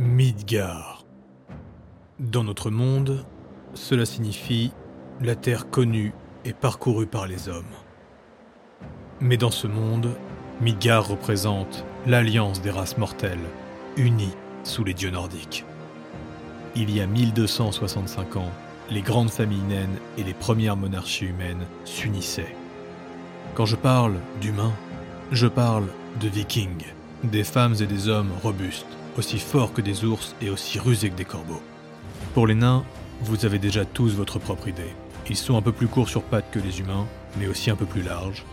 Midgard. Dans notre monde, cela signifie la terre connue et parcourue par les hommes. Mais dans ce monde, Midgard représente l'alliance des races mortelles, unies sous les dieux nordiques. Il y a 1265 ans, les grandes familles naines et les premières monarchies humaines s'unissaient. Quand je parle d'humains, je parle de vikings, des femmes et des hommes robustes, aussi forts que des ours et aussi rusés que des corbeaux. Pour les nains, vous avez déjà tous votre propre idée. Ils sont un peu plus courts sur pattes que les humains, mais aussi un peu plus larges.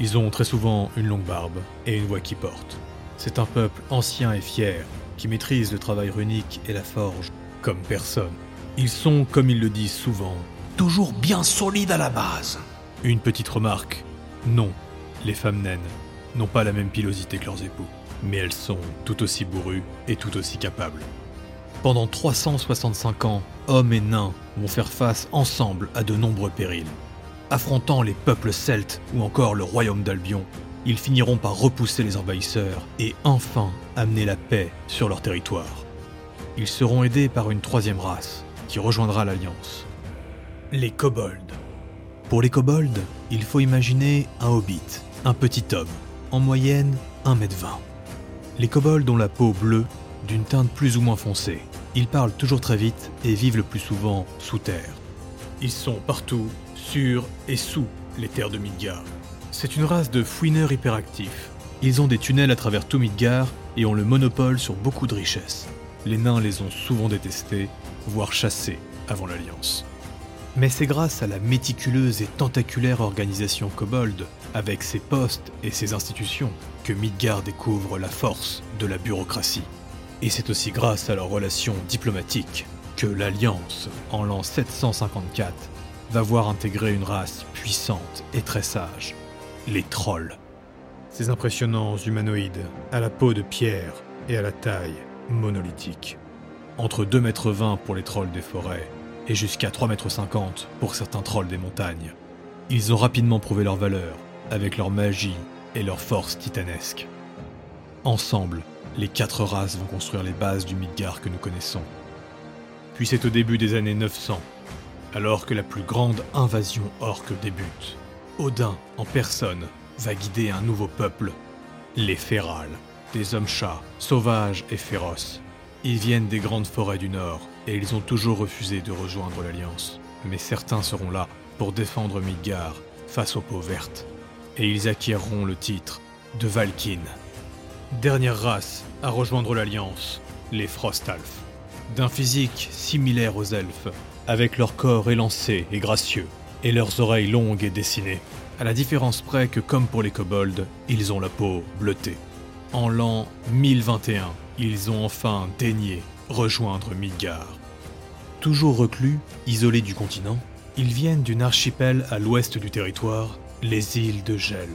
Ils ont très souvent une longue barbe et une voix qui porte. C'est un peuple ancien et fier, qui maîtrise le travail runique et la forge comme personne. Ils sont, comme ils le disent souvent, Toujours bien solides à la base. une petite remarque. Non, les femmes naines n'ont pas la même pilosité que leurs époux, mais elles sont tout aussi bourrues et tout aussi capables. Pendant 365 ans, hommes et nains vont faire face ensemble à de nombreux périls. Affrontant les peuples celtes ou encore le royaume d'Albion, ils finiront par repousser les envahisseurs et enfin amener la paix sur leur territoire. Ils seront aidés par une troisième race qui rejoindra l'Alliance. Les kobolds. Pour les kobolds, il faut imaginer un hobbit, un petit homme, en moyenne 1m20. Les kobolds ont la peau bleue, d'une teinte plus ou moins foncée. Ils parlent toujours très vite et vivent le plus souvent sous terre. Ils sont partout, sur et sous les terres de Midgard. C'est une race de fouineurs hyperactifs. Ils ont des tunnels à travers tout Midgard et ont le monopole sur beaucoup de richesses. Les nains les ont souvent détestés, voire chassés avant l'Alliance. Mais c'est grâce à la méticuleuse et tentaculaire organisation Kobold, avec ses postes et ses institutions, que Midgard découvre la force de la bureaucratie. Et c'est aussi grâce à leurs relations diplomatiques que l'Alliance, en l'an 754, va voir intégrer une race puissante et très sage, les trolls. Ces impressionnants humanoïdes, à la peau de pierre et à la taille monolithique. Entre 2,20 m pour les trolls des forêts et jusqu'à 3,50 m pour certains trolls des montagnes. Ils ont rapidement prouvé leur valeur avec leur magie et leur force titanesque. Ensemble, les quatre races vont construire les bases du Midgard que nous connaissons. Puis c'est au début des années 900, alors que la plus grande invasion orque débute. Odin, en personne, va guider un nouveau peuple, les Férales, des hommes-chats, sauvages et féroces. Ils viennent des grandes forêts du Nord, et ils ont toujours refusé de rejoindre l'Alliance. Mais certains seront là pour défendre Midgard face aux peaux vertes. Et ils acquierront le titre de Valkyne. Dernière race à rejoindre l'Alliance, les Frostalfs. D'un physique similaire aux elfes, avec leur corps élancé et gracieux, et leurs oreilles longues et dessinées. À la différence près que, comme pour les kobolds, ils ont la peau bleutée. En l'an 1021, ils ont enfin daigné rejoindre Midgard. Toujours reclus, isolés du continent, ils viennent d'une archipel à l'ouest du territoire, les îles de Gel.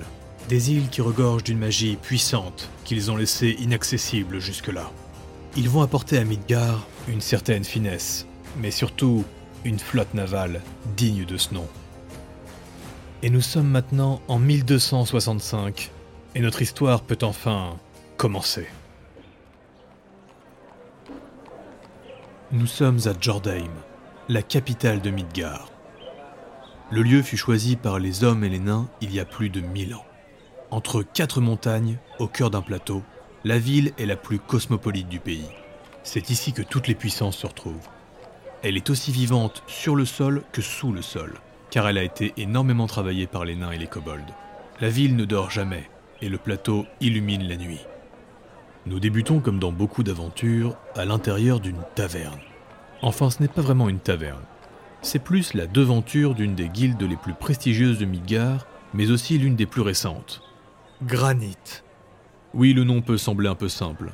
Des îles qui regorgent d'une magie puissante qu'ils ont laissée inaccessible jusque-là. Ils vont apporter à Midgard une certaine finesse, mais surtout une flotte navale digne de ce nom. Et nous sommes maintenant en 1265, et notre histoire peut enfin commencer. Nous sommes à Jordheim, la capitale de Midgard. Le lieu fut choisi par les hommes et les nains il y a plus de mille ans. Entre quatre montagnes, au cœur d'un plateau, la ville est la plus cosmopolite du pays. C'est ici que toutes les puissances se retrouvent. Elle est aussi vivante sur le sol que sous le sol, car elle a été énormément travaillée par les nains et les kobolds. La ville ne dort jamais, et le plateau illumine la nuit. Nous débutons comme dans beaucoup d'aventures à l'intérieur d'une taverne. Enfin, ce n'est pas vraiment une taverne. C'est plus la devanture d'une des guildes les plus prestigieuses de Midgard, mais aussi l'une des plus récentes. Granit. Oui, le nom peut sembler un peu simple,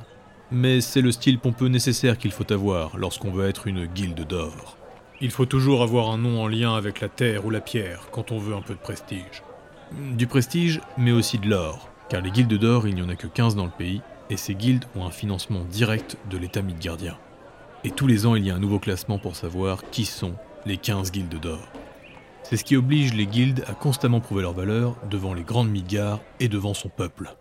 mais c'est le style pompeux nécessaire qu'il faut avoir lorsqu'on veut être une guilde d'or. Il faut toujours avoir un nom en lien avec la terre ou la pierre quand on veut un peu de prestige. Du prestige, mais aussi de l'or, car les guildes d'or, il n'y en a que 15 dans le pays, et ces guildes ont un financement direct de l'État midgardien. Et tous les ans, il y a un nouveau classement pour savoir qui sont les 15 guildes d'or. C'est ce qui oblige les guildes à constamment prouver leur valeur devant les grandes Midgard et devant son peuple.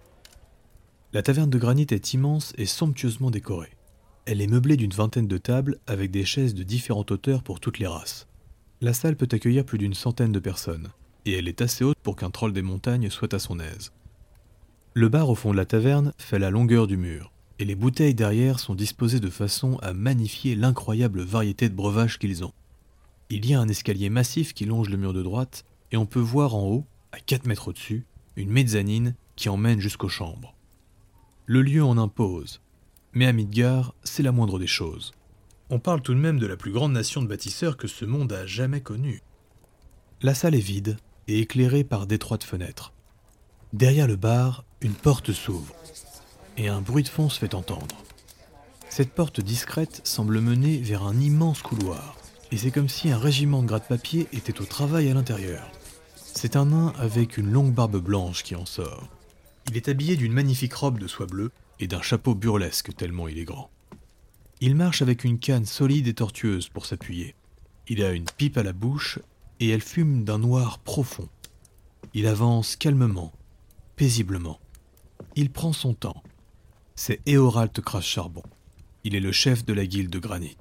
La taverne de granit est immense et somptueusement décorée. Elle est meublée d'une vingtaine de tables avec des chaises de différentes hauteurs pour toutes les races. La salle peut accueillir plus d'une centaine de personnes, et elle est assez haute pour qu'un troll des montagnes soit à son aise. Le bar au fond de la taverne fait la longueur du mur, et les bouteilles derrière sont disposées de façon à magnifier l'incroyable variété de breuvages qu'ils ont. Il y a un escalier massif qui longe le mur de droite, et on peut voir en haut, à 4 mètres au-dessus, une mezzanine qui emmène jusqu'aux chambres. Le lieu en impose, mais à Midgard, c'est la moindre des choses. On parle tout de même de la plus grande nation de bâtisseurs que ce monde a jamais connue. La salle est vide et éclairée par d'étroites fenêtres. Derrière le bar, une porte s'ouvre et un bruit de fond se fait entendre. Cette porte discrète semble mener vers un immense couloir, et c'est comme si un régiment de gratte-papier était au travail à l'intérieur. C'est un nain avec une longue barbe blanche qui en sort. Il est habillé d'une magnifique robe de soie bleue et d'un chapeau burlesque tellement il est grand. Il marche avec une canne solide et tortueuse pour s'appuyer. Il a une pipe à la bouche et elle fume d'un noir profond. Il avance calmement, paisiblement. Il prend son temps, c'est Eoralt Crash-Charbon. Il est le chef de la guilde de granit.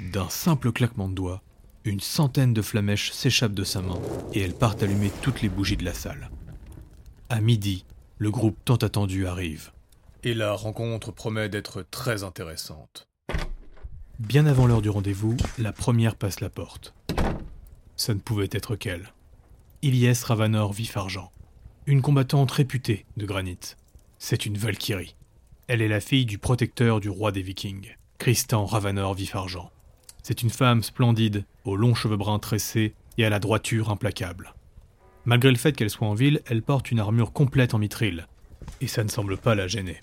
D'un simple claquement de doigts, une centaine de flamèches s'échappent de sa main et elles partent allumer toutes les bougies de la salle. À midi, le groupe tant attendu arrive. Et la rencontre promet d'être très intéressante. Bien avant l'heure du rendez-vous, la première passe la porte. Ça ne pouvait être qu'elle. Ilyes Ravanor Vif-Argent, une combattante réputée de granit. C'est une Valkyrie. Elle est la fille du protecteur du roi des Vikings, Christian Ravanor Vif-Argent. C'est une femme splendide, aux longs cheveux bruns tressés et à la droiture implacable. Malgré le fait qu'elle soit en ville, elle porte une armure complète en mithril, et ça ne semble pas la gêner.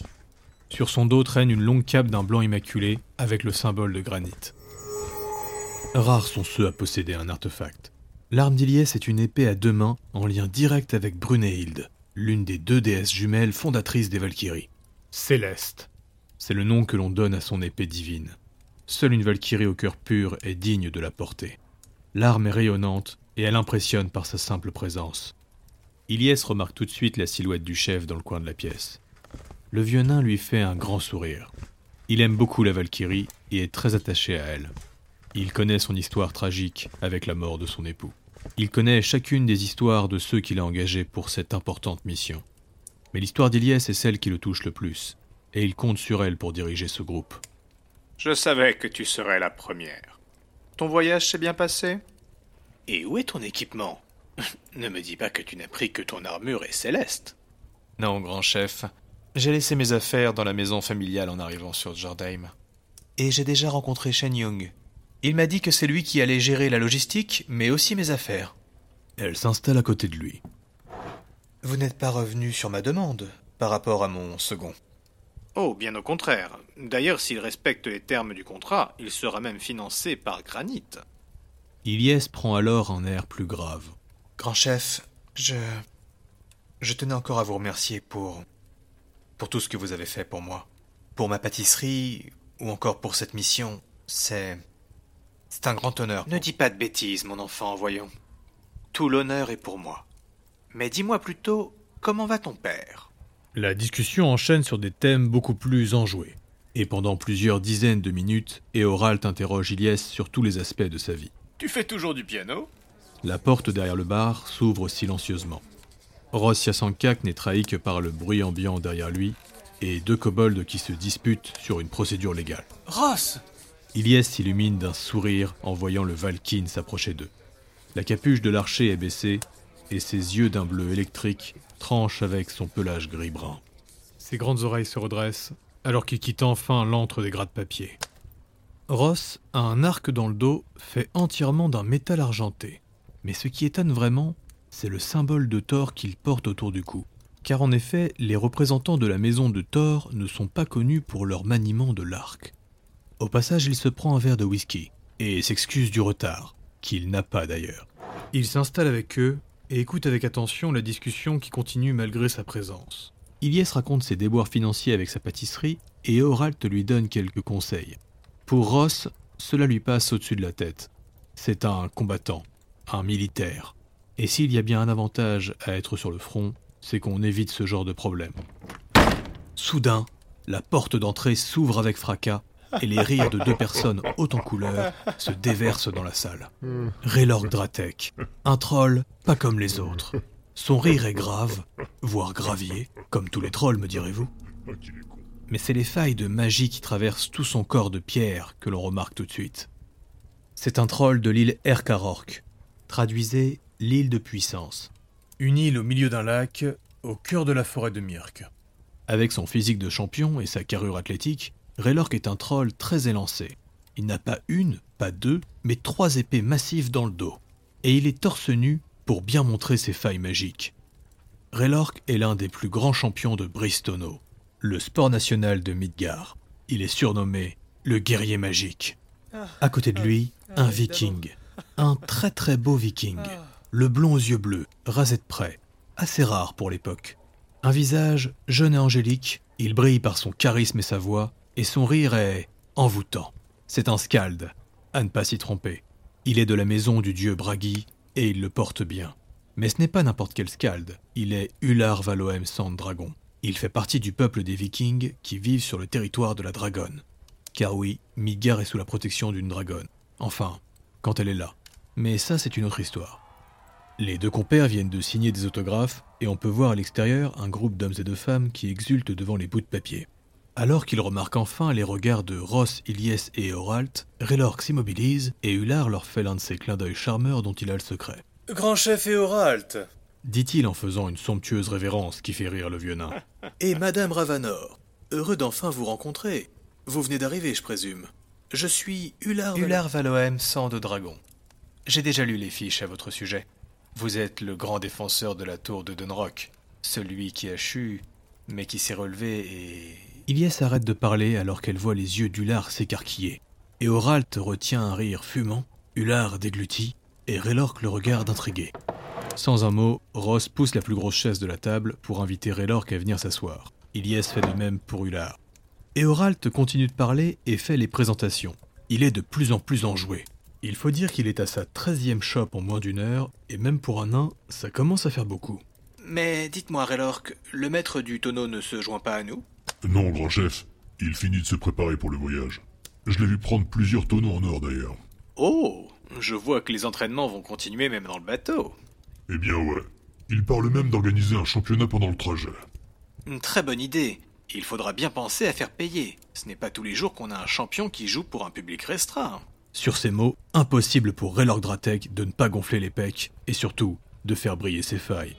Sur son dos traîne une longue cape d'un blanc immaculé avec le symbole de granit. Rares sont ceux à posséder un artefact. L'arme d'Iliès est une épée à deux mains en lien direct avec Brunehilde, l'une des deux déesses jumelles fondatrices des Valkyries. Céleste. C'est le nom que l'on donne à son épée divine. Seule une Valkyrie au cœur pur est digne de la porter. L'arme est rayonnante et elle impressionne par sa simple présence. Ilyes remarque tout de suite la silhouette du chef dans le coin de la pièce. Le vieux nain lui fait un grand sourire. Il aime beaucoup la Valkyrie et est très attaché à elle. Il connaît son histoire tragique avec la mort de son époux. Il connaît chacune des histoires de ceux qu'il a engagés pour cette importante mission. Mais l'histoire d'Iliès est celle qui le touche le plus, et il compte sur elle pour diriger ce groupe. Je savais que tu serais la première. Ton voyage s'est bien passé? Et où est ton équipement? Ne me dis pas que tu n'as pris que ton armure et céleste. Non, grand chef. J'ai laissé mes affaires dans la maison familiale en arrivant sur Jordheim. Et j'ai déjà rencontré Shen Young, il m'a dit que c'est lui qui allait gérer la logistique, mais aussi mes affaires. Elle s'installe à côté de lui. Vous n'êtes pas revenu sur ma demande par rapport à mon second. Oh, bien au contraire. D'ailleurs, s'il respecte les termes du contrat, il sera même financé par Granit. Ilyes prend alors un air plus grave. Grand chef, je. Je tenais encore à vous remercier pour. pour tout ce que vous avez fait pour moi. Pour ma pâtisserie, ou encore pour cette mission. C'est. C'est un grand honneur. Ne dis pas de bêtises, mon enfant, voyons. Tout l'honneur est pour moi. Mais dis-moi plutôt, comment va ton père? La discussion enchaîne sur des thèmes beaucoup plus enjoués. Et pendant plusieurs dizaines de minutes, Eoralt interroge Ilyes sur tous les aspects de sa vie. Tu fais toujours du piano? La porte derrière le bar s'ouvre silencieusement. Ross Yasankak n'est trahi que par le bruit ambiant derrière lui et deux kobolds qui se disputent sur une procédure légale. Ross Ilyes s'illumine d'un sourire en voyant le Valkyne s'approcher d'eux. La capuche de l'archer est baissée et ses yeux d'un bleu électrique tranchent avec son pelage gris-brun. Ses grandes oreilles se redressent alors qu'il quitte enfin l'antre des gratte-papier. Ross a un arc dans le dos fait entièrement d'un métal argenté. Mais ce qui étonne vraiment, c'est le symbole de Thor qu'il porte autour du cou. Car en effet, les représentants de la maison de Thor ne sont pas connus pour leur maniement de l'arc. Au passage, il se prend un verre de whisky et s'excuse du retard, qu'il n'a pas d'ailleurs. Il s'installe avec eux et écoute avec attention la discussion qui continue malgré sa présence. Ilyes raconte ses déboires financiers avec sa pâtisserie et Eoralt lui donne quelques conseils. Pour Ross, cela lui passe au-dessus de la tête. C'est un combattant, un militaire. Et s'il y a bien un avantage à être sur le front, c'est qu'on évite ce genre de problème. Soudain, la porte d'entrée s'ouvre avec fracas et les rires de deux personnes hautes en couleur se déversent dans la salle. Raylord Dratek, un troll pas comme les autres. Son rire est grave, voire gravier, comme tous les trolls me direz-vous. Mais c'est les failles de magie qui traversent tout son corps de pierre que l'on remarque tout de suite. C'est un troll de l'île Erkarork. Traduisez l'île de puissance. Une île au milieu d'un lac, au cœur de la forêt de Myrk. Avec son physique de champion et sa carrure athlétique, Raylork est un troll très élancé. Il n'a pas une, pas deux, mais trois épées massives dans le dos. Et il est torse nu pour bien montrer ses failles magiques. Raylork est l'un des plus grands champions de Bristono, le sport national de Midgard. Il est surnommé le guerrier magique. À côté de lui, un viking. Un très très beau viking. Le blond aux yeux bleus, rasé de près. Assez rare pour l'époque. Un visage jeune et angélique, il brille par son charisme et sa voix, et son rire est envoûtant. C'est un skald, à ne pas s'y tromper. Il est de la maison du dieu Bragi, et il le porte bien. Mais ce n'est pas n'importe quel skald, il est Ular Valoem Sand Dragon. Il fait partie du peuple des vikings qui vivent sur le territoire de la dragonne. Car oui, Midgard est sous la protection d'une dragonne. Enfin, quand elle est là. Mais ça, c'est une autre histoire. Les deux compères viennent de signer des autographes et on peut voir à l'extérieur un groupe d'hommes et de femmes qui exultent devant les bouts de papier. Alors qu'ils remarquent enfin les regards de Ross, Ilyes et Oralt, Raylork s'immobilise et Ular leur fait l'un de ces clins d'œil charmeurs dont il a le secret. Grand chef et Oralt Dit-il en faisant une somptueuse révérence qui fait rire le vieux nain. Et Madame Ravanor, heureux d'enfin vous rencontrer. Vous venez d'arriver, je présume. Je suis Ular, Ular Valoem, sang de dragon. J'ai déjà lu les fiches à votre sujet. Vous êtes le grand défenseur de la tour de Dunrock, celui qui a chu, mais qui s'est relevé et... Ilyes arrête de parler alors qu'elle voit les yeux d'Ular s'écarquiller. Et Oralt retient un rire fumant, Ular déglutit, et Raylork le regarde intrigué. Sans un mot, Ross pousse la plus grosse chaise de la table pour inviter Raylork à venir s'asseoir. Ilyes fait de même pour Ular. Et Oralt continue de parler et fait les présentations. Il est de plus en plus enjoué. Il faut dire qu'il est à sa treizième shop en moins d'une heure, et même pour un nain, ça commence à faire beaucoup. Mais dites-moi, Raylork, le maître du tonneau ne se joint pas à nous? Non, grand chef. Il finit de se préparer pour le voyage. Je l'ai vu prendre plusieurs tonneaux en or d'ailleurs. Oh Je vois que les entraînements vont continuer même dans le bateau. Eh bien ouais. Il parle même d'organiser un championnat pendant le trajet. Une très bonne idée. Il faudra bien penser à faire payer. Ce n'est pas tous les jours qu'on a un champion qui joue pour un public restreint. Sur ces mots, impossible pour Raylork Dratek de ne pas gonfler les pecs, et surtout, de faire briller ses failles.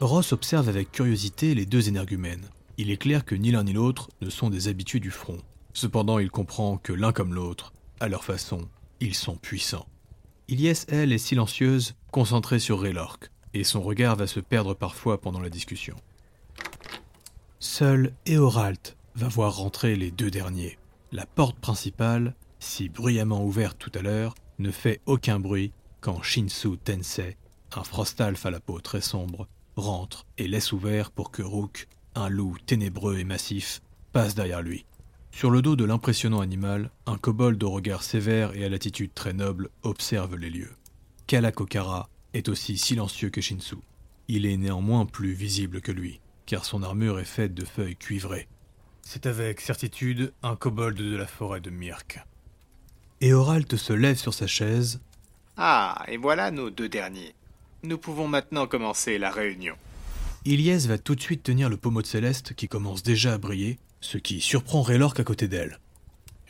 Ross observe avec curiosité les deux énergumènes. Il est clair que ni l'un ni l'autre ne sont des habitués du front. Cependant, il comprend que l'un comme l'autre, à leur façon, ils sont puissants. Ilyes, elle, est silencieuse, concentrée sur Raylork, et son regard va se perdre parfois pendant la discussion. Seul Eoralt va voir rentrer les deux derniers. La porte principale, si bruyamment ouverte tout à l'heure, ne fait aucun bruit quand Shinsu Tensei, un frostalf à la peau très sombre, rentre et laisse ouvert pour que Rook, un loup ténébreux et massif, passe derrière lui. Sur le dos de l'impressionnant animal, un kobold au regard sévère et à l'attitude très noble observe les lieux. Kalakokara est aussi silencieux que Shinsu. Il est néanmoins plus visible que lui, car son armure est faite de feuilles cuivrées. C'est avec certitude un kobold de la forêt de Myrk. Et Oralt se lève sur sa chaise. Ah, et voilà nos deux derniers. Nous pouvons maintenant commencer la réunion. Ilyes va tout de suite tenir le pommeau de Céleste qui commence déjà à briller, ce qui surprend Raylork à côté d'elle.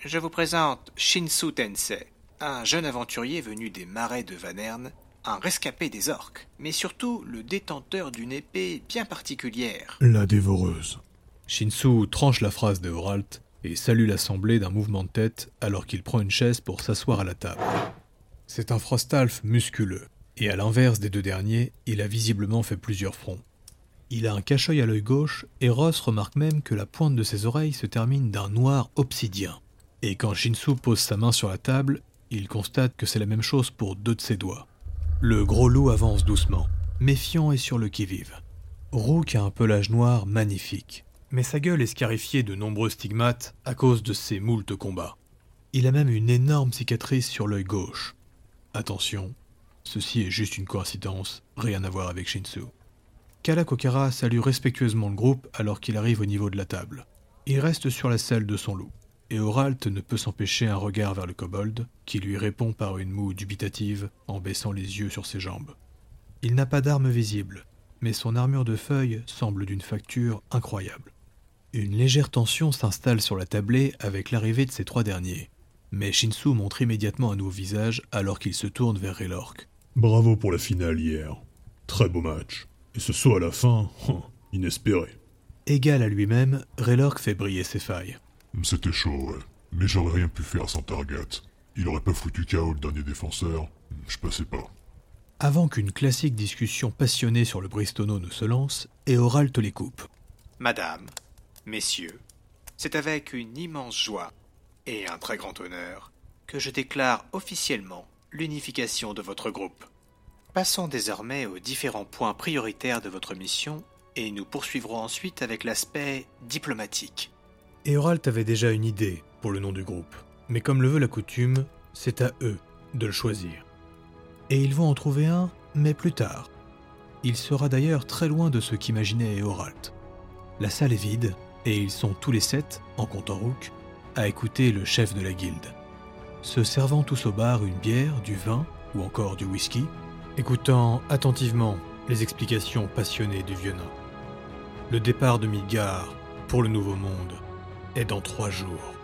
Je vous présente Shinsu Tensei, un jeune aventurier venu des marais de Vanerne, un rescapé des orques, mais surtout le détenteur d'une épée bien particulière. La dévoreuse. Shinsu tranche la phrase de Oralt et salue l'assemblée d'un mouvement de tête alors qu'il prend une chaise pour s'asseoir à la table. C'est un frostalf musculeux, et à l'inverse des deux derniers, il a visiblement fait plusieurs fronts. Il a un cache-œil à l'œil gauche, et Ross remarque même que la pointe de ses oreilles se termine d'un noir obsidien. Et quand Shinsu pose sa main sur la table, il constate que c'est la même chose pour deux de ses doigts. Le gros loup avance doucement, méfiant et sur le qui-vive. Rook a un pelage noir magnifique, mais sa gueule est scarifiée de nombreux stigmates à cause de ses moultes combats. Il a même une énorme cicatrice sur l'œil gauche. Attention, ceci est juste une coïncidence, rien à voir avec Shinsu. Kalakokara salue respectueusement le groupe alors qu'il arrive au niveau de la table. Il reste sur la selle de son loup, et Oralt ne peut s'empêcher un regard vers le kobold, qui lui répond par une moue dubitative en baissant les yeux sur ses jambes. Il n'a pas d'arme visible, mais son armure de feuilles semble d'une facture incroyable. Une légère tension s'installe sur la tablée avec l'arrivée de ces trois derniers, mais Shinsu montre immédiatement un nouveau visage alors qu'il se tourne vers Raylork. Bravo pour la finale hier. Très beau match. Et ce saut à la fin, hein, inespéré. Égal à lui-même, Raylork fait briller ses failles. C'était chaud, ouais. Mais j'aurais rien pu faire sans Targat. Il aurait pas foutu KO le dernier défenseur. Je passais pas. Avant qu'une classique discussion passionnée sur le Bristono ne se lance, Eoralt les coupe. Madame, messieurs, c'est avec une immense joie et un très grand honneur que je déclare officiellement l'unification de votre groupe. Passons désormais aux différents points prioritaires de votre mission et nous poursuivrons ensuite avec l'aspect diplomatique. Eoralt avait déjà une idée pour le nom du groupe, mais comme le veut la coutume, c'est à eux de le choisir. Et ils vont en trouver un, mais plus tard. Il sera d'ailleurs très loin de ce qu'imaginait Eoralt. La salle est vide, et ils sont tous les sept, en comptant Rook, à écouter le chef de la guilde. Se servant tous au bar une bière, du vin ou encore du whisky, écoutant attentivement les explications passionnées du vieux nain. Le départ de Midgard pour le Nouveau Monde est dans trois jours.